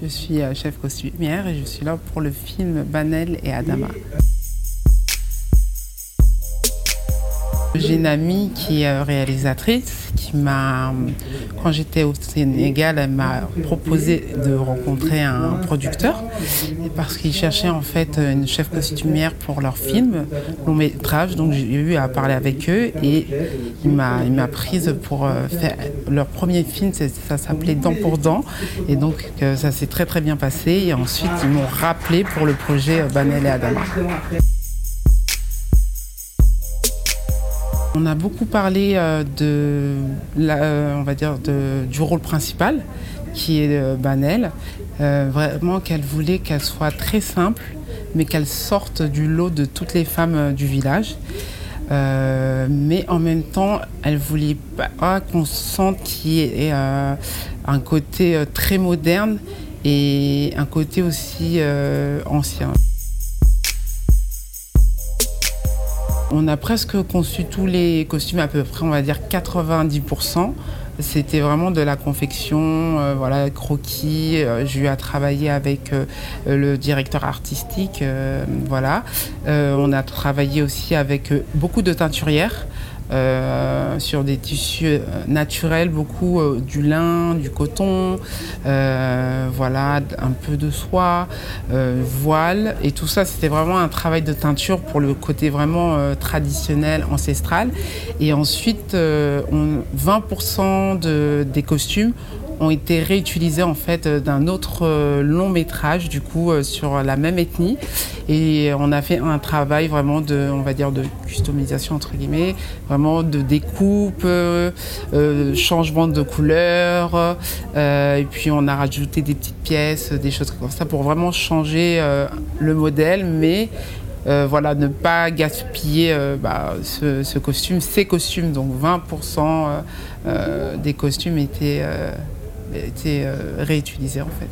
Je suis euh, chef costumière et je suis là pour le film Banel et Adama. J'ai une amie qui est réalisatrice qui m'a, quand j'étais au Sénégal, elle m'a proposé de rencontrer un producteur parce qu'il cherchait en fait une chef costumière pour leur film, long métrage. Donc j'ai eu à parler avec eux et il m'a, il m'a prise pour euh, faire leur premier film. Ça s'appelait Dent pour Dent et donc euh, ça s'est très très bien passé. Et ensuite ils m'ont rappelé pour le projet Banel et Adama. On a beaucoup parlé euh, de, euh, dire du rôle principal, qui est euh, Banel. vraiment qu'elle voulait qu'elle soit très simple, mais qu'elle sorte du lot de toutes les femmes du village. mais en même temps, elle voulait pas qu'on sente qu'il y ait un côté très moderne et un côté aussi ancien. On a presque conçu tous les costumes, à peu près, on va dire 90%. C'était vraiment de la confection, euh, voilà, croquis. Euh, j'ai eu à travailler avec euh, le directeur artistique, voilà. on a travaillé aussi avec beaucoup de teinturières. Euh, sur des tissus euh, naturels, beaucoup euh, du lin, du coton, voilà, un peu de soie, voile. Et tout ça, c'était vraiment un travail de teinture pour le côté vraiment traditionnel, ancestral. Et ensuite, 20% des costumes ont été réutilisés en fait euh, d'un autre euh, long métrage du coup euh, sur la même ethnie et on a fait un travail vraiment de on va dire de customisation entre guillemets vraiment de découpe changement de couleur et puis on a rajouté des petites pièces des choses comme ça pour vraiment changer le modèle mais voilà, ne pas gaspiller bah, ce, costume, ces costumes. Donc 20% des costumes étaient été euh, réutilisé en fait.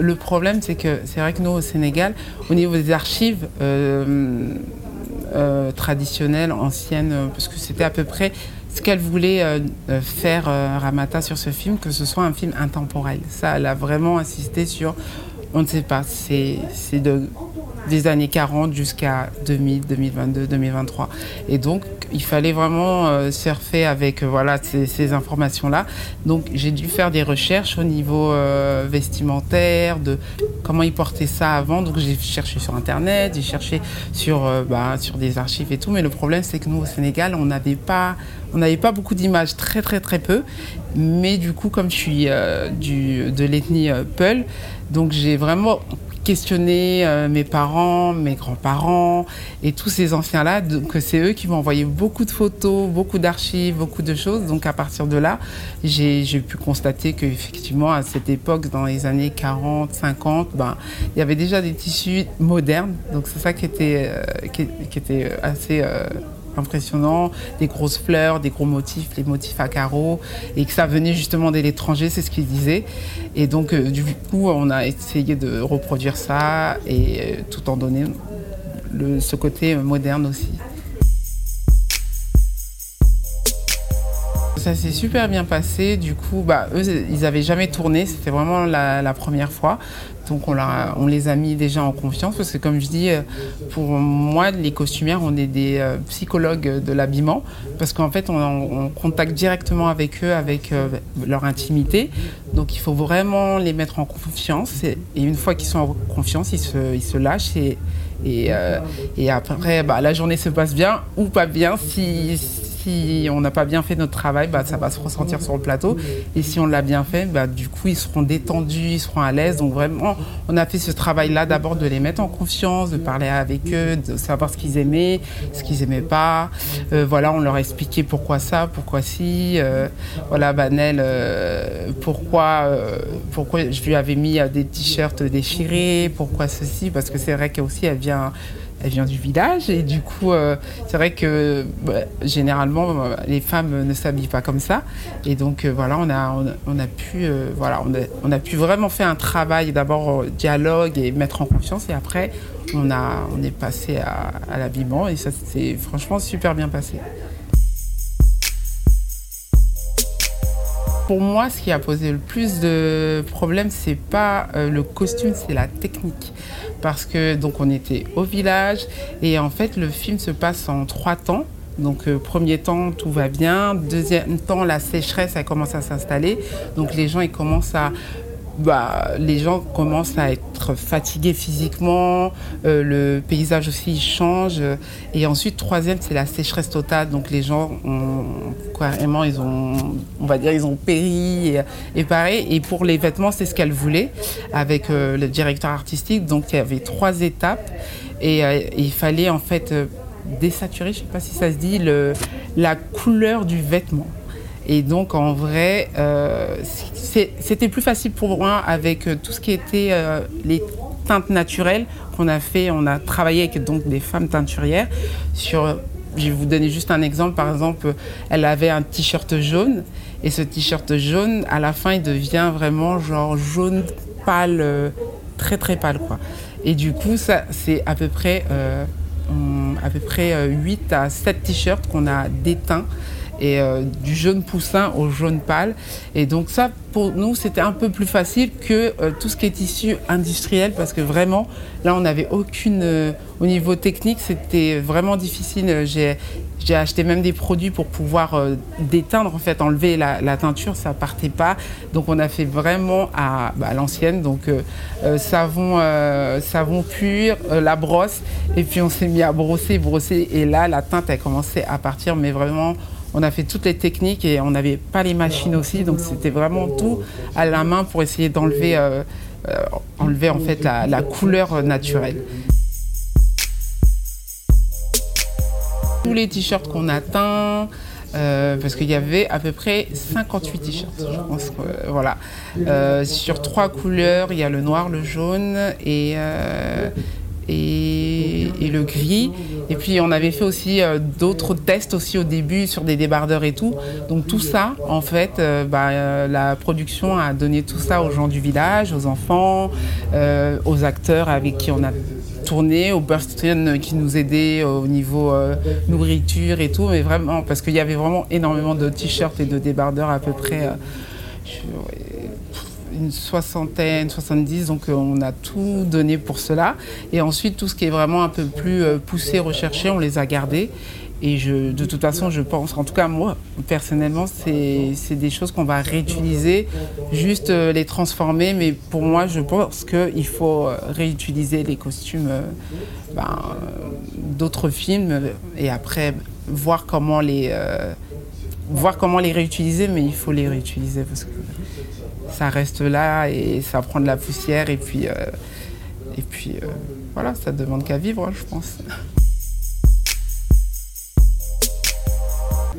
Le problème, c'est que c'est vrai que nous, au Sénégal, au niveau des archives euh, euh, traditionnelles, anciennes, parce que c'était à peu près ce qu'elle voulait faire Ramata sur ce film, que ce soit un film intemporel. Ça, elle a vraiment insisté sur, on ne sait pas, c'est de des années 40 jusqu'à 2000, 2022, 2023. Et donc, il fallait vraiment euh, surfer avec euh, voilà, ces, informations-là. Donc, j'ai dû faire des recherches au niveau euh, vestimentaire, de comment ils portaient ça avant. Donc, j'ai cherché sur Internet, j'ai cherché sur, bah, sur des archives et tout. Mais le problème, c'est que nous, au Sénégal, on n'avait pas, on n'avait pas beaucoup d'images, très, très, très peu. Mais du coup, comme je suis du, de l'ethnie Peul, donc j'ai vraiment questionner euh, mes parents, mes grands-parents et tous ces anciens-là. Donc c'est eux qui m'ont envoyé beaucoup de photos, beaucoup d'archives, beaucoup de choses. Donc à partir de là, j'ai pu constater qu'effectivement à cette époque, dans les années 40, 50, ben, il y avait déjà des tissus modernes. Donc c'est ça qui était, euh, qui, était assez... Impressionnant, des grosses fleurs, des gros motifs, les motifs à carreaux, et que ça venait justement de l'étranger, c'est ce qu'il disait. Et donc, euh, du coup, on a essayé de reproduire ça, et euh, tout en donnant ce côté moderne aussi. Ça s'est super bien passé. Du coup, bah, eux, ils n'avaient jamais tourné. C'était vraiment la, première fois. Donc, on, les a mis déjà en confiance. Parce que, comme je dis, euh, pour moi, les costumières, on est des euh, psychologues de l'habillement. Parce qu'en fait, on, contacte directement avec eux, avec euh, leur intimité. Donc, il faut vraiment les mettre en confiance. Et, une fois qu'ils sont en confiance, ils se, lâchent. Et, après, bah, la journée se passe bien ou pas bien si on n'a pas bien fait notre travail, bah, ça va se ressentir sur le plateau. Et si on l'a bien fait, bah, du coup, ils seront détendus, ils seront à l'aise. Donc vraiment, on a fait ce travail-là d'abord de les mettre en confiance, de parler avec eux, de savoir ce qu'ils aimaient, ce qu'ils n'aimaient pas. Euh, voilà, on leur a expliqué pourquoi ça, pourquoi si. Euh, voilà, Banel, euh, pourquoi, pourquoi je lui avais mis des t-shirts déchirés, pourquoi ceci, parce que c'est vrai qu'aussi elle vient elle vient du village et du coup, euh, c'est vrai que bah, généralement, euh, les femmes ne s'habillent pas comme ça. Et donc, euh, voilà, on a, on, a pu, voilà, on a, pu vraiment faire un travail d'abord dialogue et mettre en confiance. Et après, on, a, on est passé à, l'habillement et ça s'est franchement super bien passé. Pour moi, ce qui a posé le plus de problèmes, c'est pas le costume, c'est la technique. Parce que donc on était au village. Et en fait le film se passe en trois temps. Donc euh, premier temps tout va bien, deuxième temps la sécheresse a commencé à s'installer, donc les gens ils commencent à bah, les gens commencent à être fatigués physiquement, euh, le paysage aussi change. Et ensuite, troisième, c'est la sécheresse totale. Donc les gens ont carrément, ils ont, on va dire, ils ont péri et, pareil. Et pour les vêtements, c'est ce qu'elle voulait avec euh, le directeur artistique. Donc il y avait trois étapes et, euh, il fallait en fait désaturer, je ne sais pas si ça se dit, le, la couleur du vêtement. Et donc, en vrai, euh, c'était plus facile pour moi avec euh, tout ce qui était euh, les teintes naturelles qu'on a fait. On a travaillé avec donc des femmes teinturières sur. Je vais vous donner juste un exemple. Par exemple, elle avait un t-shirt jaune et ce t-shirt jaune, à la fin, il devient vraiment genre jaune pâle, très très pâle quoi. Et du coup, ça, c'est à peu près à peu près 8 à 7 t-shirts qu'on a déteints et euh, du jaune poussin au jaune pâle. Et donc ça, pour nous, c'était un peu plus facile que euh, tout ce qui est tissu industriel parce que vraiment, là, on n'avait aucune... Euh, au niveau technique, c'était vraiment difficile. J'ai j'ai acheté même des produits pour pouvoir déteindre, en fait, enlever la, teinture, ça partait pas. Donc on a fait vraiment à, bah, l'ancienne, donc savon, savon pur, la brosse, et puis on s'est mis à brosser, brosser, et là la teinte a commencé à partir, mais vraiment on a fait toutes les techniques et on n'avait pas les machines aussi, donc c'était vraiment tout à la main pour essayer d'enlever euh, euh, en fait la, couleur naturelle. Tous les t-shirts qu'on a teints, euh, parce qu'il y avait à peu près 58 t-shirts, je pense. voilà. sur trois couleurs, il y a le noir, le jaune et, et, le gris. Et puis on avait fait aussi euh, d'autres tests aussi au début sur des débardeurs et tout. Donc tout ça, en fait, euh, bah, euh, la production a donné tout ça aux gens du village, aux enfants, aux acteurs avec qui on a tourné, aux personnes qui nous aidaient au niveau nourriture et tout. Mais vraiment, parce qu'il y avait vraiment énormément de t-shirts et de débardeurs à peu près une soixantaine, 70, donc euh, on a tout donné pour cela. Et ensuite, tout ce qui est vraiment un peu plus euh, poussé, recherché, on les a gardés. Et je, de toute façon, je pense, en tout cas moi, personnellement, c'est des choses qu'on va réutiliser, juste euh, les transformer. Mais pour moi, je pense qu'il faut réutiliser les costumes ben, d'autres films et après voir comment les... voir comment les réutiliser, mais il faut les réutiliser parce que ça reste là et ça prend de la poussière et puis, euh, et euh, voilà, ça demande qu'à vivre, je pense.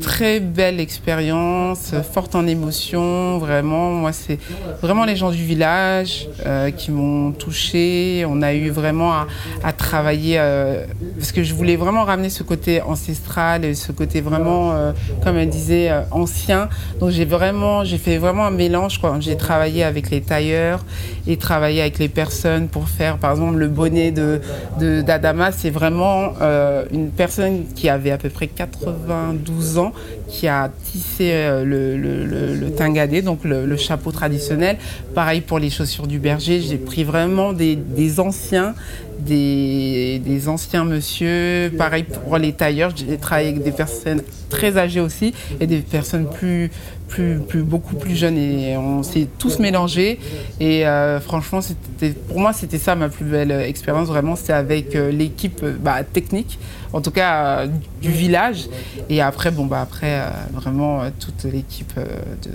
Très belle expérience, forte en émotions, vraiment. Moi, c'est vraiment les gens du village euh, qui m'ont touchée. On a eu vraiment à, travailler euh, parce que je voulais vraiment ramener ce côté ancestral et ce côté vraiment, euh, comme elle disait, ancien. Donc j'ai vraiment, j'ai fait vraiment un mélange. J'ai travaillé avec les tailleurs et travaillé avec les personnes pour faire, par exemple, le bonnet de d'Adama. c'est vraiment une personne qui avait à peu près 92 ans qui a tissé euh, le, le, donc le, chapeau traditionnel. Pareil pour les chaussures du berger, j'ai pris vraiment des, anciens, des, des, anciens monsieur. Pareil pour les tailleurs, j'ai travaillé avec des personnes très âgées aussi et des personnes plus, plus, plus, beaucoup plus jeunes et on s'est tous mélangés. Et euh, franchement, pour moi, c'était ça ma plus belle expérience. Vraiment, c'était avec euh, l'équipe bah, technique, en tout cas euh, du village. Et après, bon, bah, après vraiment toute l'équipe de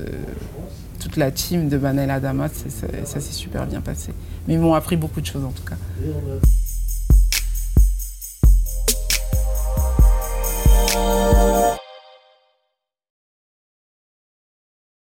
toute la team de Manel Adamat, ça s'est super bien passé. Mais ils m'ont appris beaucoup de choses en tout cas.